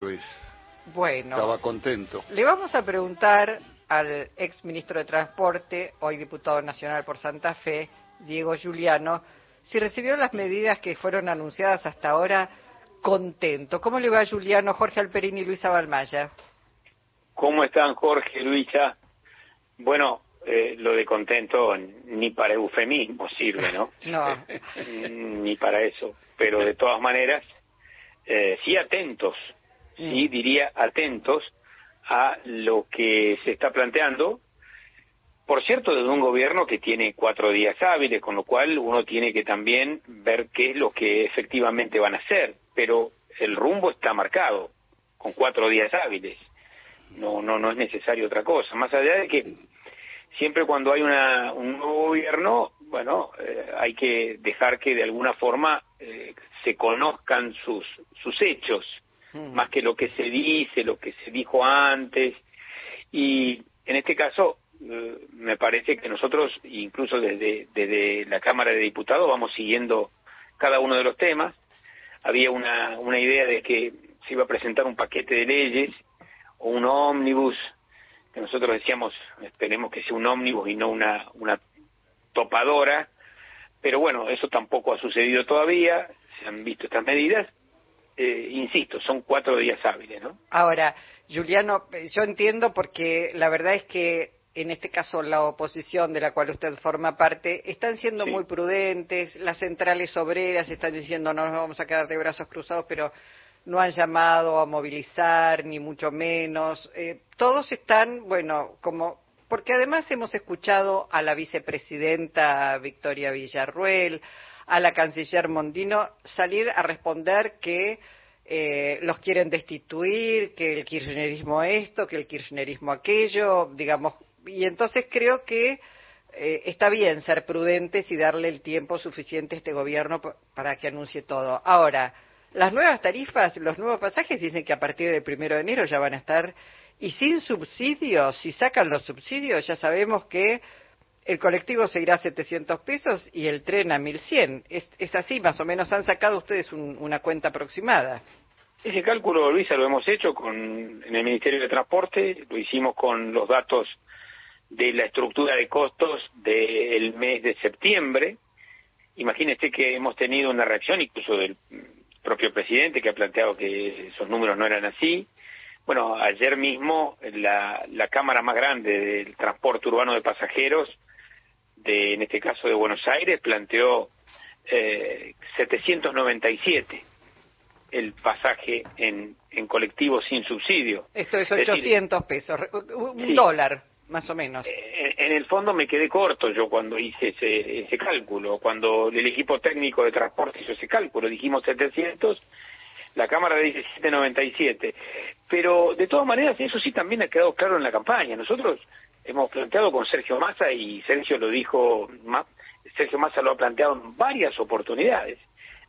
Luis. Bueno. Estaba contento. Le vamos a preguntar al ex ministro de Transporte, hoy diputado nacional por Santa Fe, Diego Giuliano, si recibió las medidas que fueron anunciadas hasta ahora contento. ¿Cómo le va a Giuliano, Jorge Alperini y Luisa Balmaya? ¿Cómo están Jorge, Luisa? Bueno, eh, lo de contento ni para eufemismo sirve, ¿no? No. ni para eso. Pero de todas maneras, eh, sí atentos, sí diría atentos a lo que se está planteando. Por cierto, desde un gobierno que tiene cuatro días hábiles, con lo cual uno tiene que también ver qué es lo que efectivamente van a hacer. Pero el rumbo está marcado, con cuatro días hábiles. No, no, no es necesario otra cosa. Más allá de que siempre cuando hay una, un nuevo gobierno, bueno, eh, hay que dejar que de alguna forma eh, se conozcan sus, sus hechos más que lo que se dice, lo que se dijo antes. Y en este caso, eh, me parece que nosotros, incluso desde, desde la Cámara de Diputados, vamos siguiendo cada uno de los temas. Había una, una idea de que se iba a presentar un paquete de leyes o un ómnibus, que nosotros decíamos, esperemos que sea un ómnibus y no una, una topadora, pero bueno, eso tampoco ha sucedido todavía, se han visto estas medidas, eh, insisto, son cuatro días hábiles, ¿no? Ahora, Juliano, yo entiendo porque la verdad es que en este caso la oposición de la cual usted forma parte, están siendo muy prudentes, las centrales obreras están diciendo no nos vamos a quedar de brazos cruzados, pero no han llamado a movilizar, ni mucho menos. Eh, todos están, bueno, como, porque además hemos escuchado a la vicepresidenta Victoria Villarruel, a la canciller Mondino salir a responder que eh, los quieren destituir, que el kirchnerismo esto, que el kirchnerismo aquello, digamos, y entonces creo que eh, está bien ser prudentes y darle el tiempo suficiente a este gobierno para que anuncie todo. Ahora, las nuevas tarifas, los nuevos pasajes dicen que a partir del primero de enero ya van a estar y sin subsidios, si sacan los subsidios, ya sabemos que el colectivo seguirá a 700 pesos y el tren a 1100. Es, es así, más o menos. ¿Han sacado ustedes una cuenta aproximada? Ese cálculo, Luisa, lo hemos hecho con, en el Ministerio de Transporte, lo hicimos con los datos de la estructura de costos del mes de septiembre. Imagínese que hemos tenido una reacción incluso del propio presidente que ha planteado que esos números no eran así. Bueno, ayer mismo la Cámara más grande del transporte urbano de pasajeros en este caso de Buenos Aires, planteó eh, 797 el pasaje en, en colectivo sin subsidio. Esto es 800 pesos, un dólar más o menos. Eh, en, el fondo me quedé corto yo cuando hice ese, ese cálculo, cuando el equipo técnico de transporte hizo ese cálculo, dijimos 700, la Cámara dice 797. Pero de todas maneras eso sí también ha quedado claro en la campaña. Nosotros hemos planteado con Sergio Massa y Sergio lo dijo, Sergio Massa lo ha planteado en varias oportunidades.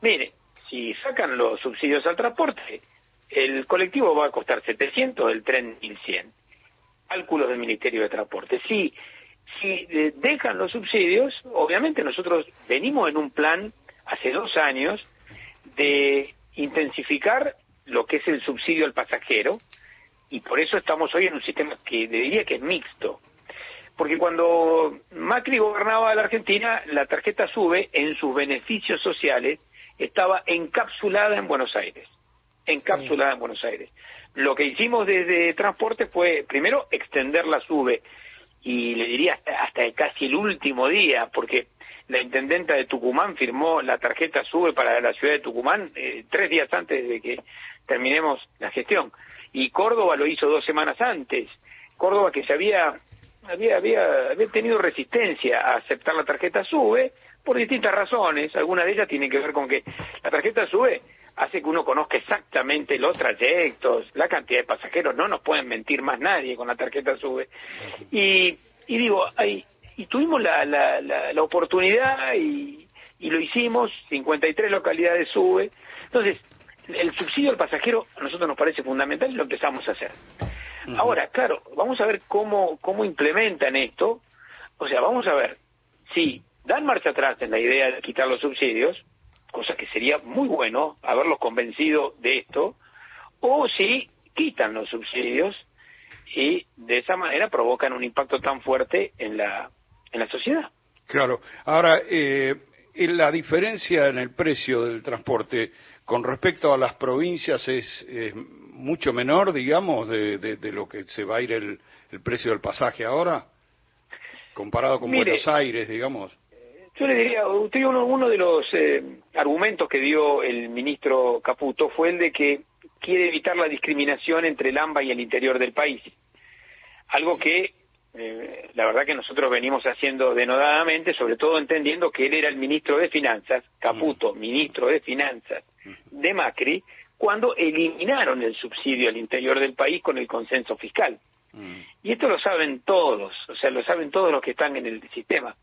Mire, si sacan los subsidios al transporte, el colectivo va a costar 700, el tren 1100. Cálculos del Ministerio de Transporte. Si, si eh, dejan los subsidios, obviamente nosotros venimos en un plan hace dos años de intensificar lo que es el subsidio al pasajero, y por eso estamos hoy en un sistema que diría que es mixto. Porque cuando Macri gobernaba la Argentina, la tarjeta SUBE en sus beneficios sociales estaba encapsulada en Buenos Aires. Encapsulada en Buenos Aires. Lo que hicimos desde transporte fue, primero, extender la SUBE, y le diría hasta, casi el último día, porque la intendenta de Tucumán firmó la tarjeta SUBE para la ciudad de Tucumán eh, tres días antes de que terminemos la gestión y Córdoba lo hizo dos semanas antes. Córdoba que se había, había, había, tenido resistencia a aceptar la tarjeta SUBE por distintas razones. Algunas de ellas tienen que ver con que la tarjeta SUBE hace que uno conozca exactamente los trayectos, la cantidad de pasajeros. No nos pueden mentir más nadie con la tarjeta SUBE. Y, y digo, ahí, y tuvimos la, la, la, oportunidad y, y lo hicimos, 53 localidades SUBE. Entonces, el subsidio al pasajero a nosotros nos parece fundamental y lo empezamos a hacer. Ahora, claro, vamos a ver cómo, cómo implementan esto. O sea, vamos a ver si dan marcha atrás en la idea de quitar los subsidios, cosa que sería muy bueno haberlos convencido de esto, o si quitan los subsidios y de esa manera provocan un impacto tan fuerte en la, en la sociedad. Claro. Ahora, eh, la diferencia en el precio del transporte con respecto a las provincias es, mucho menor, digamos, de, de, lo que se va a ir el, el precio del pasaje ahora, comparado con Buenos Aires, digamos. Yo le diría, usted uno, uno de los eh, argumentos que dio el ministro Caputo fue el de que quiere evitar la discriminación entre el AMBA y el interior del país. Algo que eh, la verdad que nosotros venimos haciendo denodadamente, sobre todo entendiendo que él era el ministro de Finanzas, Caputo, mm. ministro de Finanzas de Macri, cuando eliminaron el subsidio al interior del país con el consenso fiscal. Mm. Y esto lo saben todos, o sea, lo saben todos los que están en el sistema.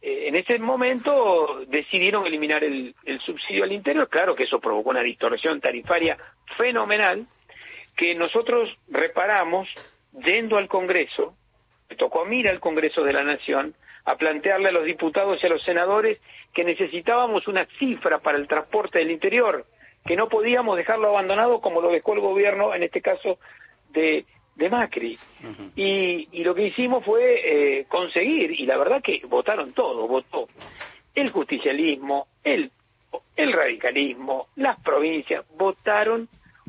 Eh, en ese momento decidieron eliminar el, subsidio al interior, claro que eso provocó una distorsión tarifaria fenomenal que nosotros reparamos yendo al Congreso, me tocó a mí al Congreso de la Nación a plantearle a los diputados y a los senadores que necesitábamos una cifra para el transporte del interior, que no podíamos dejarlo abandonado como lo dejó el gobierno, en este caso de de Macri. y, y, lo que hicimos fue eh, conseguir, y la verdad que votaron todo, votó el justicialismo, el, el radicalismo, las provincias, votaron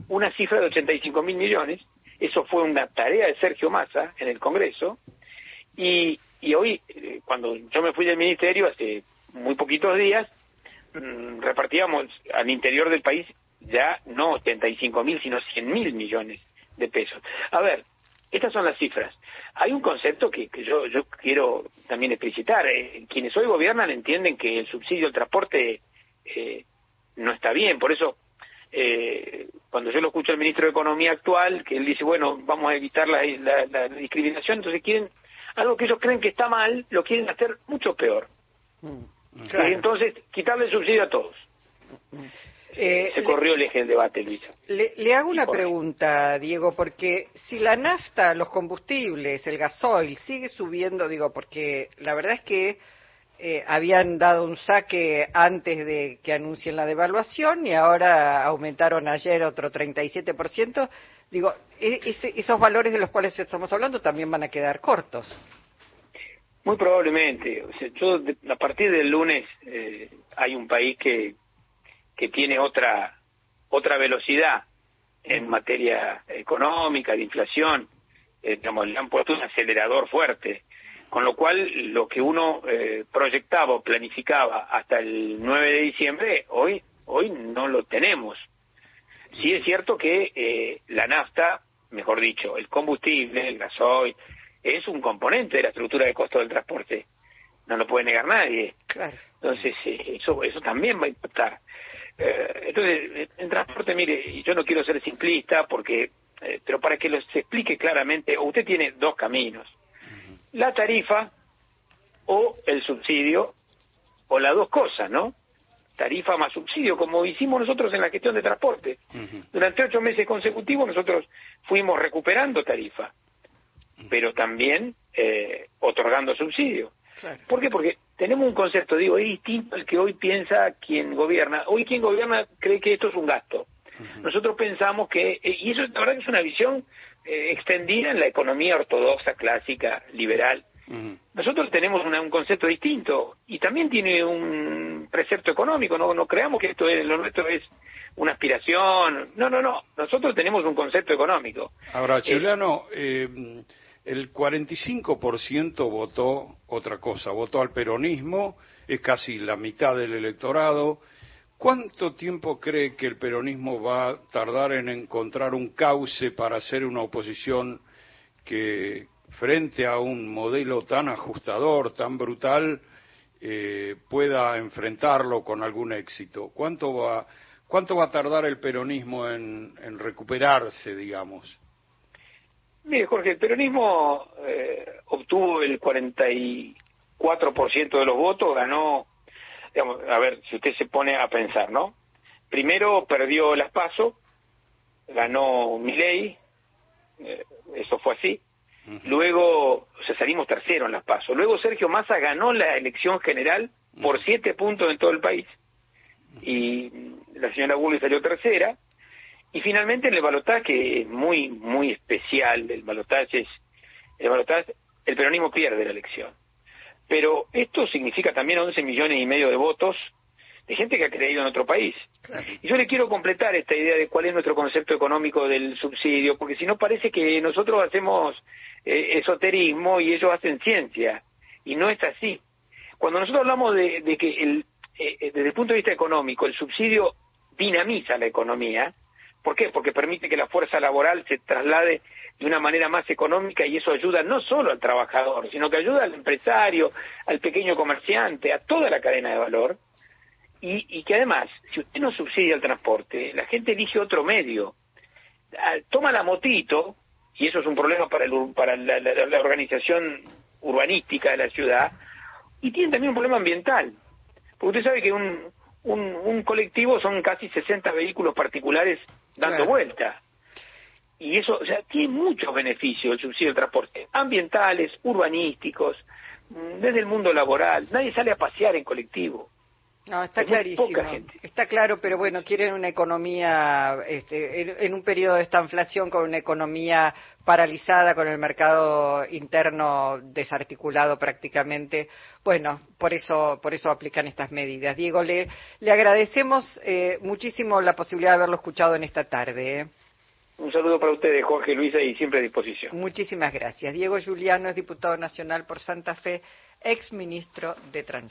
una cifra de 85 mil millones, eso fue una tarea de Sergio Massa en el Congreso, y, y hoy, eh, cuando yo me fui del ministerio hace muy poquitos días, mm, repartíamos al interior del país ya no 85 mil, sino 100 mil millones de pesos. A ver, estas son las cifras. Hay un concepto que, yo, yo quiero también explicitar. Eh, quienes hoy gobiernan entienden que el subsidio al transporte eh, no está bien. Por eso, eh, cuando yo lo escucho al ministro de Economía actual, que él dice, bueno, vamos a evitar la, discriminación, entonces quieren, algo que ellos creen que está mal, lo quieren hacer mucho peor. Mm, entonces, quitarle el subsidio a todos. Eh, se corrió el eje del debate, Luisa. Le, hago una pregunta, Diego, porque si la nafta, los combustibles, el gasoil sigue subiendo, digo, porque la verdad es que eh, habían dado un saque antes de que anuncien la devaluación y ahora aumentaron ayer otro 37%. Digo, e, esos valores de los cuales estamos hablando también van a quedar cortos. Muy probablemente. yo, a partir del lunes eh, hay un país que que tiene otra otra velocidad en materia económica, de inflación, eh, digamos, le han puesto un acelerador fuerte, con lo cual lo que uno eh, proyectaba o planificaba hasta el 9 de diciembre, hoy, hoy no lo tenemos. Sí es cierto que eh, la nafta, mejor dicho, el combustible, el gasoil, es un componente de la estructura de costo del transporte. No lo puede negar nadie. Entonces, eso, eso también va a impactar. Eh, entonces, en transporte, mire, yo no quiero ser simplista porque, eh, pero para que lo se explique claramente, usted tiene dos caminos. La tarifa o el subsidio, o las dos cosas, ¿no? Tarifa más subsidio, como hicimos nosotros en la gestión de transporte. Durante ocho meses consecutivos nosotros fuimos recuperando tarifa, pero también eh, otorgando subsidio. ¿Por qué? Porque tenemos un concepto, digo, es distinto al que hoy piensa quien gobierna. Hoy quien gobierna cree que esto es un gasto. Nosotros pensamos que, eh, y eso la verdad que es una visión eh, extendida en la economía ortodoxa, clásica, liberal. Nosotros tenemos un concepto distinto y también tiene un precepto económico, no, no creamos que esto es, lo nuestro es una aspiración, no, no, no, nosotros tenemos un concepto económico. Ahora, Chilano, eh, el 45% votó otra cosa, votó al peronismo, es casi la mitad del electorado. ¿Cuánto tiempo cree que el peronismo va a tardar en encontrar un cauce para hacer una oposición que frente a un modelo tan ajustador, tan brutal, eh, pueda enfrentarlo con algún éxito? ¿Cuánto va, cuánto va a tardar el peronismo en recuperarse, digamos? Mire, Jorge, el peronismo eh, obtuvo el 44% de los votos, ganó, digamos, a ver, si usted se pone a pensar, ¿no? Primero perdió las PASO, ganó Milei, eh, eso fue así. Luego, o sea, salimos tercero en las PASO. Luego Sergio Massa ganó la elección general por siete puntos en todo el país. Y la señora Bulli salió tercera. Y finalmente el balotaje, que es muy, muy especial, el balotaje es, el balotaje, el peronismo pierde la elección. Pero esto significa también 11 millones y medio de votos de gente que ha creído en otro país. Y yo le quiero completar esta idea de cuál es nuestro concepto económico del subsidio, porque si no parece que nosotros hacemos eh, esoterismo y ellos hacen ciencia, y no es así. Cuando nosotros hablamos de, que el, eh, eh, desde el punto de vista económico el subsidio dinamiza la economía, ¿por qué? Porque permite que la fuerza laboral se traslade de una manera más económica y eso ayuda no solo al trabajador, sino que ayuda al empresario, al pequeño comerciante, a toda la cadena de valor, y, que además, si usted no subsidia el transporte, la gente elige otro medio. Ah, toma la motito, y eso es un problema para, para la, organización urbanística de la ciudad, y tiene también un problema ambiental. Porque usted sabe que un, un, colectivo son casi 60 vehículos particulares dando vuelta. Y eso, o sea, tiene muchos beneficios el subsidio del transporte, ambientales, urbanísticos, mm, desde el mundo laboral. Nadie sale a pasear en colectivo. No, está clarísimo. Está claro, pero bueno, quieren una economía, este, en, un periodo de esta inflación, con una economía paralizada, con el mercado interno desarticulado prácticamente. Bueno, por eso, por eso aplican estas medidas. Diego, le, le agradecemos eh, muchísimo la posibilidad de haberlo escuchado en esta tarde. ¿eh? Un saludo para ustedes, Jorge Luisa, y siempre a disposición. Muchísimas gracias. Diego Juliano es diputado nacional por Santa Fe, ex ministro de Transporte.